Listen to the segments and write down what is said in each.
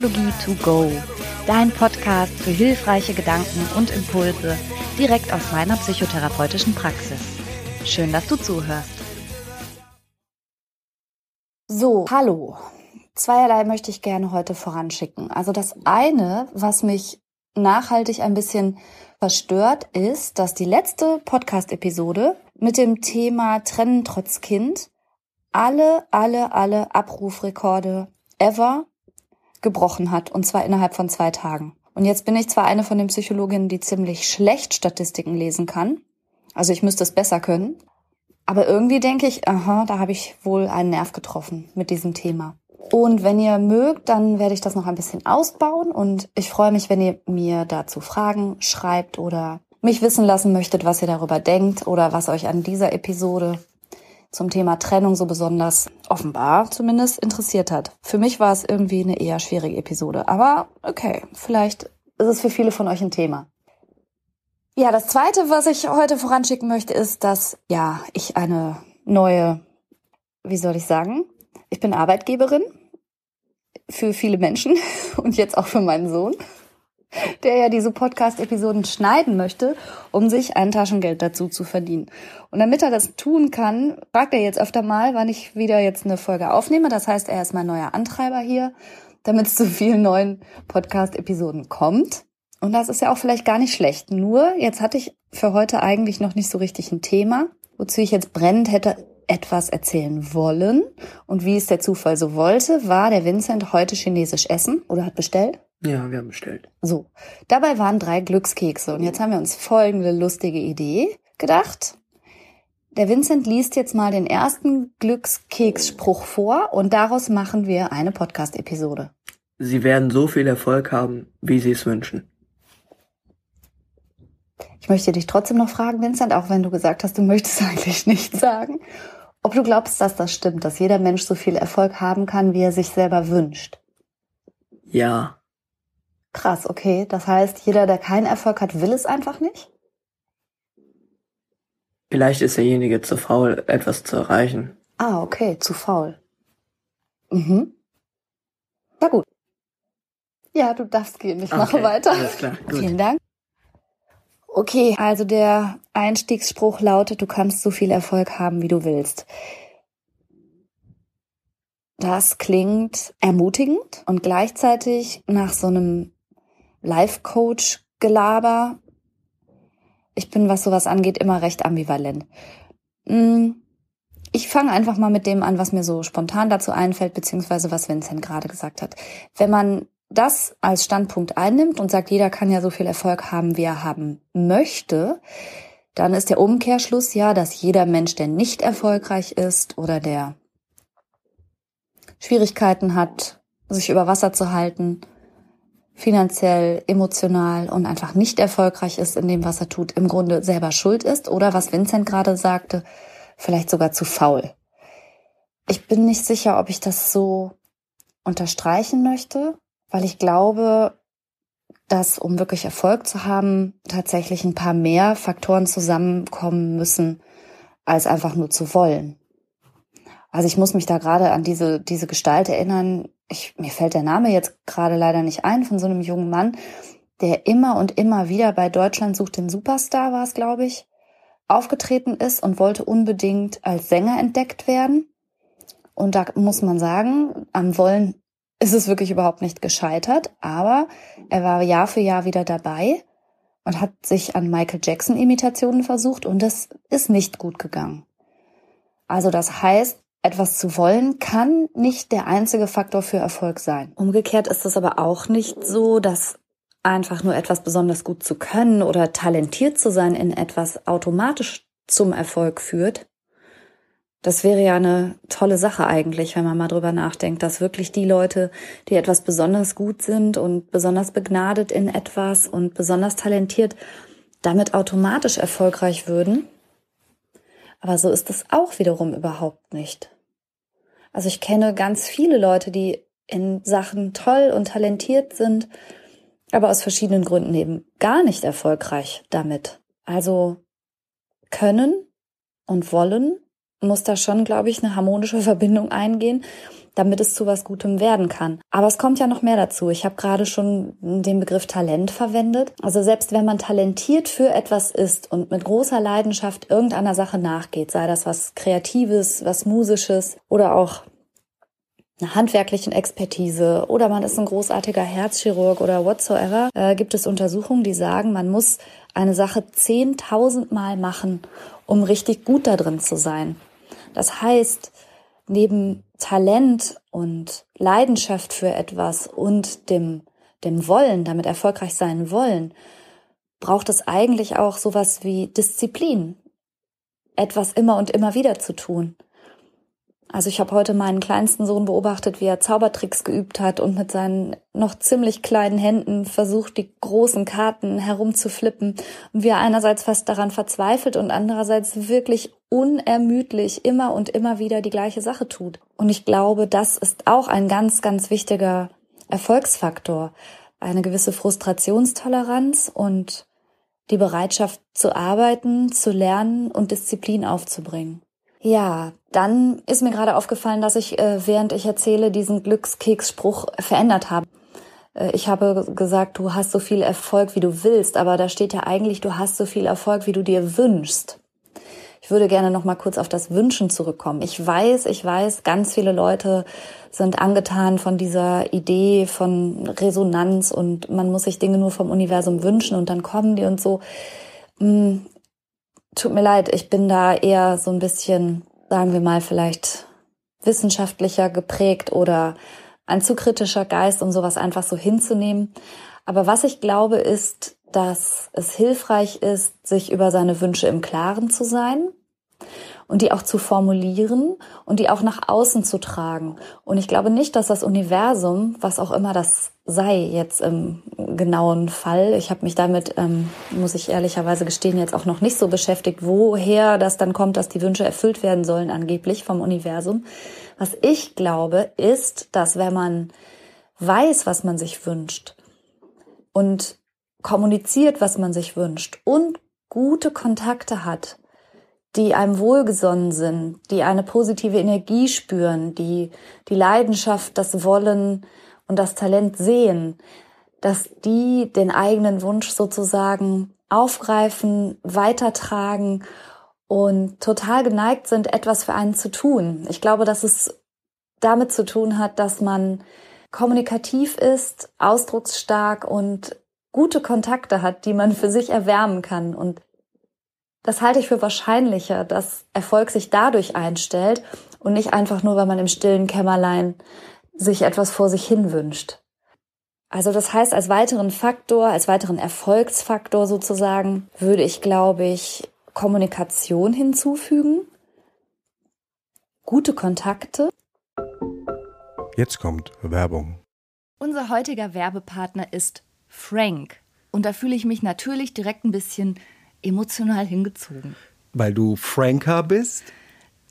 Psychologie to go, dein Podcast für hilfreiche Gedanken und Impulse direkt aus meiner psychotherapeutischen Praxis. Schön, dass du zuhörst. So, hallo. Zweierlei möchte ich gerne heute voranschicken. Also das eine, was mich nachhaltig ein bisschen verstört, ist, dass die letzte Podcast-Episode mit dem Thema Trennen trotz Kind alle, alle, alle Abrufrekorde ever gebrochen hat, und zwar innerhalb von zwei Tagen. Und jetzt bin ich zwar eine von den Psychologinnen, die ziemlich schlecht Statistiken lesen kann, also ich müsste es besser können, aber irgendwie denke ich, aha, da habe ich wohl einen Nerv getroffen mit diesem Thema. Und wenn ihr mögt, dann werde ich das noch ein bisschen ausbauen und ich freue mich, wenn ihr mir dazu Fragen schreibt oder mich wissen lassen möchtet, was ihr darüber denkt oder was euch an dieser Episode zum Thema Trennung so besonders offenbar zumindest interessiert hat. Für mich war es irgendwie eine eher schwierige Episode, aber okay, vielleicht ist es für viele von euch ein Thema. Ja, das zweite, was ich heute voranschicken möchte, ist, dass ja, ich eine neue, wie soll ich sagen, ich bin Arbeitgeberin für viele Menschen und jetzt auch für meinen Sohn der ja diese Podcast-Episoden schneiden möchte, um sich ein Taschengeld dazu zu verdienen. Und damit er das tun kann, fragt er jetzt öfter mal, wann ich wieder jetzt eine Folge aufnehme. Das heißt, er ist mein neuer Antreiber hier, damit es zu vielen neuen Podcast-Episoden kommt. Und das ist ja auch vielleicht gar nicht schlecht. Nur, jetzt hatte ich für heute eigentlich noch nicht so richtig ein Thema, wozu ich jetzt brennend hätte etwas erzählen wollen. Und wie es der Zufall so wollte, war der Vincent heute chinesisch essen oder hat bestellt. Ja, wir haben bestellt. So, dabei waren drei Glückskekse und jetzt haben wir uns folgende lustige Idee gedacht. Der Vincent liest jetzt mal den ersten Glückskeksspruch vor und daraus machen wir eine Podcast-Episode. Sie werden so viel Erfolg haben, wie Sie es wünschen. Ich möchte dich trotzdem noch fragen, Vincent, auch wenn du gesagt hast, du möchtest eigentlich nichts sagen, ob du glaubst, dass das stimmt, dass jeder Mensch so viel Erfolg haben kann, wie er sich selber wünscht. Ja. Krass, okay. Das heißt, jeder, der keinen Erfolg hat, will es einfach nicht? Vielleicht ist derjenige zu faul, etwas zu erreichen. Ah, okay, zu faul. Mhm. Ja gut. Ja, du darfst gehen. Ich okay, mache weiter. Alles klar. Gut. Vielen Dank. Okay, also der Einstiegsspruch lautet, du kannst so viel Erfolg haben, wie du willst. Das klingt ermutigend und gleichzeitig nach so einem Life-Coach-Gelaber. Ich bin, was sowas angeht, immer recht ambivalent. Mm, ich fange einfach mal mit dem an, was mir so spontan dazu einfällt, beziehungsweise was Vincent gerade gesagt hat. Wenn man das als Standpunkt einnimmt und sagt, jeder kann ja so viel Erfolg haben, wie er haben möchte, dann ist der Umkehrschluss ja, dass jeder Mensch, der nicht erfolgreich ist oder der Schwierigkeiten hat, sich über Wasser zu halten, finanziell, emotional und einfach nicht erfolgreich ist in dem, was er tut, im Grunde selber schuld ist oder was Vincent gerade sagte, vielleicht sogar zu faul. Ich bin nicht sicher, ob ich das so unterstreichen möchte, weil ich glaube, dass um wirklich Erfolg zu haben, tatsächlich ein paar mehr Faktoren zusammenkommen müssen, als einfach nur zu wollen. Also ich muss mich da gerade an diese, diese Gestalt erinnern, ich, mir fällt der Name jetzt gerade leider nicht ein, von so einem jungen Mann, der immer und immer wieder bei Deutschland sucht den Superstar, war es, glaube ich, aufgetreten ist und wollte unbedingt als Sänger entdeckt werden. Und da muss man sagen, am Wollen ist es wirklich überhaupt nicht gescheitert, aber er war Jahr für Jahr wieder dabei und hat sich an Michael Jackson Imitationen versucht und das ist nicht gut gegangen. Also das heißt, etwas zu wollen kann nicht der einzige Faktor für Erfolg sein. Umgekehrt ist es aber auch nicht so, dass einfach nur etwas besonders gut zu können oder talentiert zu sein in etwas automatisch zum Erfolg führt. Das wäre ja eine tolle Sache eigentlich, wenn man mal drüber nachdenkt, dass wirklich die Leute, die etwas besonders gut sind und besonders begnadet in etwas und besonders talentiert, damit automatisch erfolgreich würden. Aber so ist es auch wiederum überhaupt nicht. Also ich kenne ganz viele Leute, die in Sachen toll und talentiert sind, aber aus verschiedenen Gründen eben gar nicht erfolgreich damit. Also können und wollen muss da schon, glaube ich, eine harmonische Verbindung eingehen, damit es zu was Gutem werden kann. Aber es kommt ja noch mehr dazu. Ich habe gerade schon den Begriff Talent verwendet. Also selbst wenn man talentiert für etwas ist und mit großer Leidenschaft irgendeiner Sache nachgeht, sei das was Kreatives, was Musisches oder auch einer handwerklichen Expertise oder man ist ein großartiger Herzchirurg oder whatsoever, äh, gibt es Untersuchungen, die sagen, man muss eine Sache zehntausendmal machen, um richtig gut da drin zu sein. Das heißt, neben Talent und Leidenschaft für etwas und dem, dem Wollen, damit erfolgreich sein wollen, braucht es eigentlich auch sowas wie Disziplin, etwas immer und immer wieder zu tun. Also ich habe heute meinen kleinsten Sohn beobachtet, wie er Zaubertricks geübt hat und mit seinen noch ziemlich kleinen Händen versucht, die großen Karten herumzuflippen und wie er einerseits fast daran verzweifelt und andererseits wirklich unermüdlich immer und immer wieder die gleiche Sache tut. Und ich glaube, das ist auch ein ganz, ganz wichtiger Erfolgsfaktor. Eine gewisse Frustrationstoleranz und die Bereitschaft zu arbeiten, zu lernen und Disziplin aufzubringen. Ja, dann ist mir gerade aufgefallen, dass ich, äh, während ich erzähle, diesen Glückskeksspruch verändert habe. Äh, ich habe gesagt, du hast so viel Erfolg, wie du willst, aber da steht ja eigentlich, du hast so viel Erfolg, wie du dir wünschst. Ich würde gerne noch mal kurz auf das Wünschen zurückkommen. Ich weiß, ich weiß, ganz viele Leute sind angetan von dieser Idee von Resonanz und man muss sich Dinge nur vom Universum wünschen und dann kommen die und so. Tut mir leid, ich bin da eher so ein bisschen, sagen wir mal, vielleicht wissenschaftlicher geprägt oder ein zu kritischer Geist, um sowas einfach so hinzunehmen. Aber was ich glaube, ist, dass es hilfreich ist, sich über seine Wünsche im Klaren zu sein und die auch zu formulieren und die auch nach außen zu tragen. Und ich glaube nicht, dass das Universum, was auch immer das sei jetzt im genauen Fall, ich habe mich damit, ähm, muss ich ehrlicherweise gestehen, jetzt auch noch nicht so beschäftigt, woher das dann kommt, dass die Wünsche erfüllt werden sollen, angeblich vom Universum. Was ich glaube, ist, dass wenn man weiß, was man sich wünscht und kommuniziert, was man sich wünscht und gute Kontakte hat, die einem wohlgesonnen sind, die eine positive Energie spüren, die die Leidenschaft, das Wollen und das Talent sehen, dass die den eigenen Wunsch sozusagen aufgreifen, weitertragen und total geneigt sind, etwas für einen zu tun. Ich glaube, dass es damit zu tun hat, dass man kommunikativ ist, ausdrucksstark und gute Kontakte hat, die man für sich erwärmen kann. Und das halte ich für wahrscheinlicher, dass Erfolg sich dadurch einstellt und nicht einfach nur, weil man im stillen Kämmerlein sich etwas vor sich hin wünscht. Also das heißt, als weiteren Faktor, als weiteren Erfolgsfaktor sozusagen, würde ich, glaube ich, Kommunikation hinzufügen, gute Kontakte. Jetzt kommt Werbung. Unser heutiger Werbepartner ist Frank. Und da fühle ich mich natürlich direkt ein bisschen emotional hingezogen. Weil du Franker bist?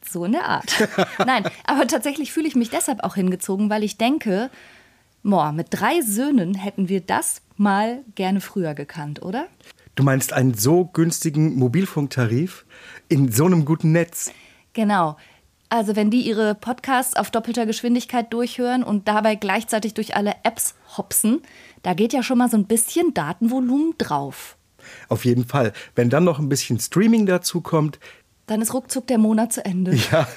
So in der Art. Nein, aber tatsächlich fühle ich mich deshalb auch hingezogen, weil ich denke, boah, mit drei Söhnen hätten wir das mal gerne früher gekannt, oder? Du meinst einen so günstigen Mobilfunktarif in so einem guten Netz? Genau. Also wenn die ihre Podcasts auf doppelter Geschwindigkeit durchhören und dabei gleichzeitig durch alle Apps hopsen, da geht ja schon mal so ein bisschen Datenvolumen drauf. Auf jeden Fall. Wenn dann noch ein bisschen Streaming dazu kommt, dann ist ruckzuck der Monat zu Ende. Ja.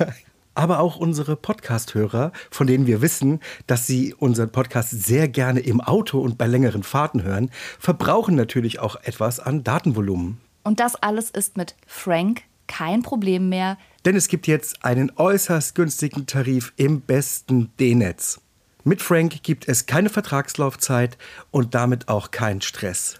Aber auch unsere Podcast-Hörer, von denen wir wissen, dass sie unseren Podcast sehr gerne im Auto und bei längeren Fahrten hören, verbrauchen natürlich auch etwas an Datenvolumen. Und das alles ist mit Frank kein Problem mehr. Denn es gibt jetzt einen äußerst günstigen Tarif im besten D-Netz. Mit Frank gibt es keine Vertragslaufzeit und damit auch keinen Stress.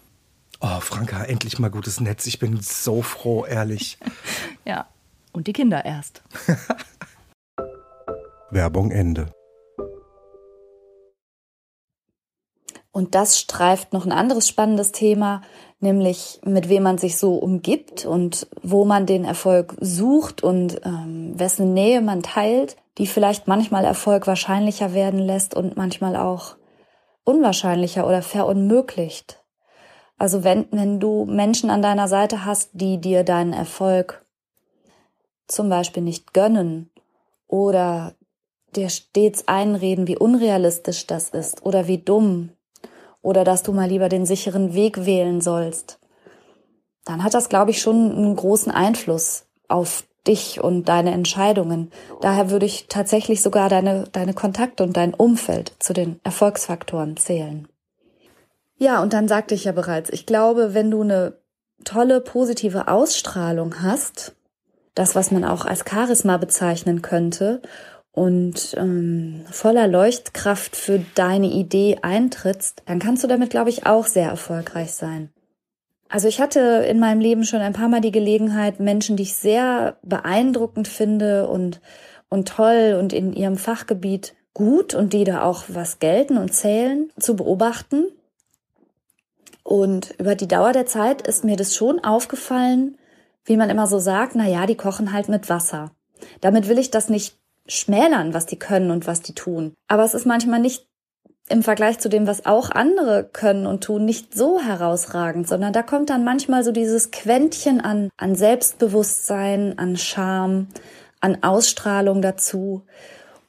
Oh, Franka, endlich mal gutes Netz. Ich bin so froh, ehrlich. ja, und die Kinder erst. Werbung Ende. Und das streift noch ein anderes spannendes Thema, nämlich mit wem man sich so umgibt und wo man den Erfolg sucht und ähm, wessen Nähe man teilt, die vielleicht manchmal Erfolg wahrscheinlicher werden lässt und manchmal auch unwahrscheinlicher oder verunmöglicht. Also wenn, wenn du Menschen an deiner Seite hast, die dir deinen Erfolg zum Beispiel nicht gönnen oder dir stets einreden, wie unrealistisch das ist oder wie dumm oder dass du mal lieber den sicheren Weg wählen sollst, dann hat das, glaube ich, schon einen großen Einfluss auf dich und deine Entscheidungen. Daher würde ich tatsächlich sogar deine, deine Kontakte und dein Umfeld zu den Erfolgsfaktoren zählen. Ja, und dann sagte ich ja bereits, ich glaube, wenn du eine tolle, positive Ausstrahlung hast, das, was man auch als Charisma bezeichnen könnte, und ähm, voller Leuchtkraft für deine Idee eintrittst, dann kannst du damit, glaube ich, auch sehr erfolgreich sein. Also ich hatte in meinem Leben schon ein paar Mal die Gelegenheit, Menschen, die ich sehr beeindruckend finde und, und toll und in ihrem Fachgebiet gut und die da auch was gelten und zählen, zu beobachten. Und über die Dauer der Zeit ist mir das schon aufgefallen, wie man immer so sagt, na ja, die kochen halt mit Wasser. Damit will ich das nicht schmälern, was die können und was die tun. Aber es ist manchmal nicht im Vergleich zu dem, was auch andere können und tun, nicht so herausragend, sondern da kommt dann manchmal so dieses Quäntchen an, an Selbstbewusstsein, an Charme, an Ausstrahlung dazu.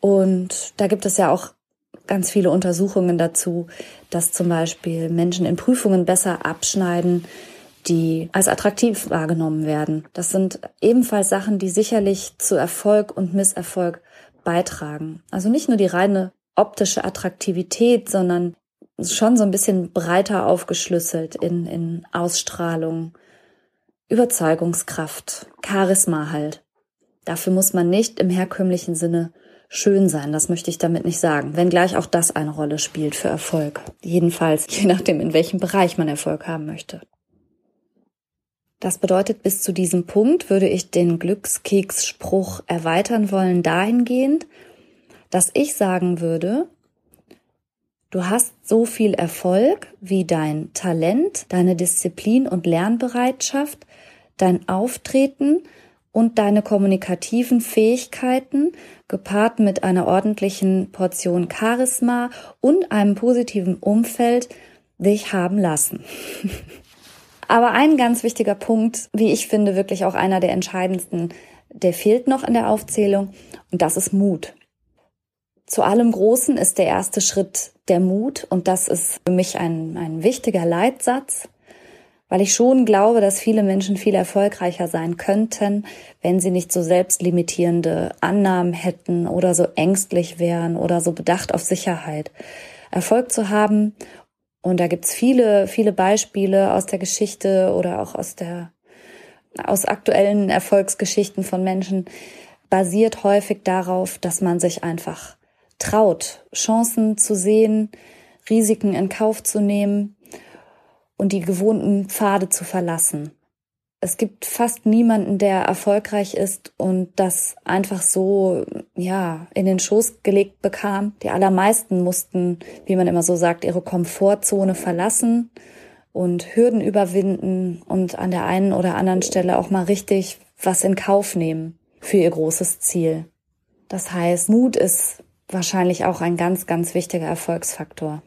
Und da gibt es ja auch ganz viele Untersuchungen dazu, dass zum Beispiel Menschen in Prüfungen besser abschneiden, die als attraktiv wahrgenommen werden. Das sind ebenfalls Sachen, die sicherlich zu Erfolg und Misserfolg beitragen. Also nicht nur die reine optische Attraktivität, sondern schon so ein bisschen breiter aufgeschlüsselt in, in Ausstrahlung, Überzeugungskraft, Charisma halt. Dafür muss man nicht im herkömmlichen Sinne schön sein, das möchte ich damit nicht sagen, wenngleich auch das eine Rolle spielt für Erfolg. Jedenfalls, je nachdem, in welchem Bereich man Erfolg haben möchte. Das bedeutet, bis zu diesem Punkt würde ich den Glückskeksspruch erweitern wollen dahingehend, dass ich sagen würde, du hast so viel Erfolg wie dein Talent, deine Disziplin und Lernbereitschaft, dein Auftreten und deine kommunikativen Fähigkeiten gepaart mit einer ordentlichen Portion Charisma und einem positiven Umfeld dich haben lassen. Aber ein ganz wichtiger Punkt, wie ich finde, wirklich auch einer der entscheidendsten, der fehlt noch in der Aufzählung und das ist Mut. Zu allem Großen ist der erste Schritt der Mut und das ist für mich ein, ein wichtiger Leitsatz, weil ich schon glaube, dass viele Menschen viel erfolgreicher sein könnten, wenn sie nicht so selbstlimitierende Annahmen hätten oder so ängstlich wären oder so bedacht auf Sicherheit. Erfolg zu haben und da gibt's viele, viele Beispiele aus der Geschichte oder auch aus der, aus aktuellen Erfolgsgeschichten von Menschen, basiert häufig darauf, dass man sich einfach traut, Chancen zu sehen, Risiken in Kauf zu nehmen und die gewohnten Pfade zu verlassen es gibt fast niemanden, der erfolgreich ist und das einfach so, ja, in den Schoß gelegt bekam. Die allermeisten mussten, wie man immer so sagt, ihre Komfortzone verlassen und Hürden überwinden und an der einen oder anderen Stelle auch mal richtig was in Kauf nehmen für ihr großes Ziel. Das heißt, Mut ist wahrscheinlich auch ein ganz, ganz wichtiger Erfolgsfaktor.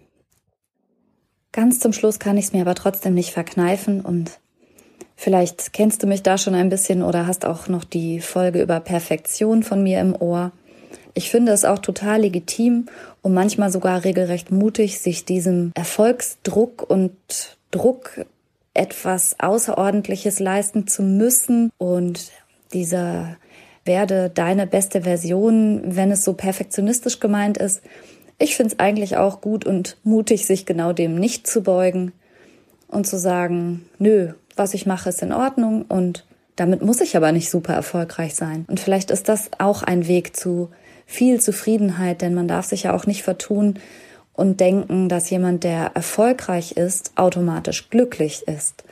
Ganz zum Schluss kann ich es mir aber trotzdem nicht verkneifen und Vielleicht kennst du mich da schon ein bisschen oder hast auch noch die Folge über Perfektion von mir im Ohr. Ich finde es auch total legitim und manchmal sogar regelrecht mutig, sich diesem Erfolgsdruck und Druck etwas Außerordentliches leisten zu müssen und dieser werde deine beste Version, wenn es so perfektionistisch gemeint ist. Ich finde es eigentlich auch gut und mutig, sich genau dem nicht zu beugen und zu sagen, nö, was ich mache, ist in Ordnung und damit muss ich aber nicht super erfolgreich sein. Und vielleicht ist das auch ein Weg zu viel Zufriedenheit, denn man darf sich ja auch nicht vertun und denken, dass jemand, der erfolgreich ist, automatisch glücklich ist.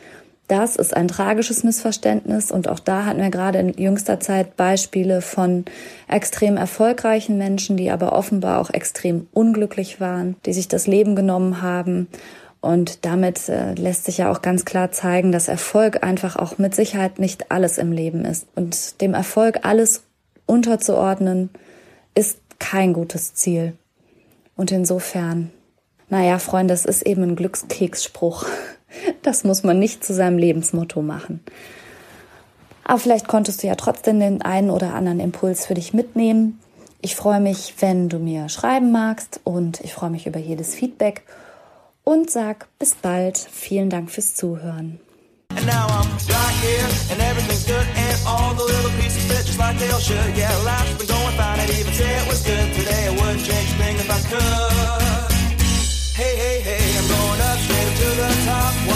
Das ist ein tragisches Missverständnis und auch da hatten wir gerade in jüngster Zeit Beispiele von extrem erfolgreichen Menschen, die aber offenbar auch extrem unglücklich waren, die sich das Leben genommen haben. Und damit äh, lässt sich ja auch ganz klar zeigen, dass Erfolg einfach auch mit Sicherheit nicht alles im Leben ist. Und dem Erfolg alles unterzuordnen, ist kein gutes Ziel. Und insofern, naja, Freunde, das ist eben ein Glückskeksspruch. Das muss man nicht zu seinem Lebensmotto machen. Aber vielleicht konntest du ja trotzdem den einen oder anderen Impuls für dich mitnehmen. Ich freue mich, wenn du mir schreiben magst und ich freue mich über jedes Feedback und sag bis bald. Vielen Dank fürs Zuhören. And now I'm right here, and everything's good, and all the little pieces fit just like they all should. Yeah, life's been going fine, I'd even say it was good today. I wouldn't change a thing if I could. the top.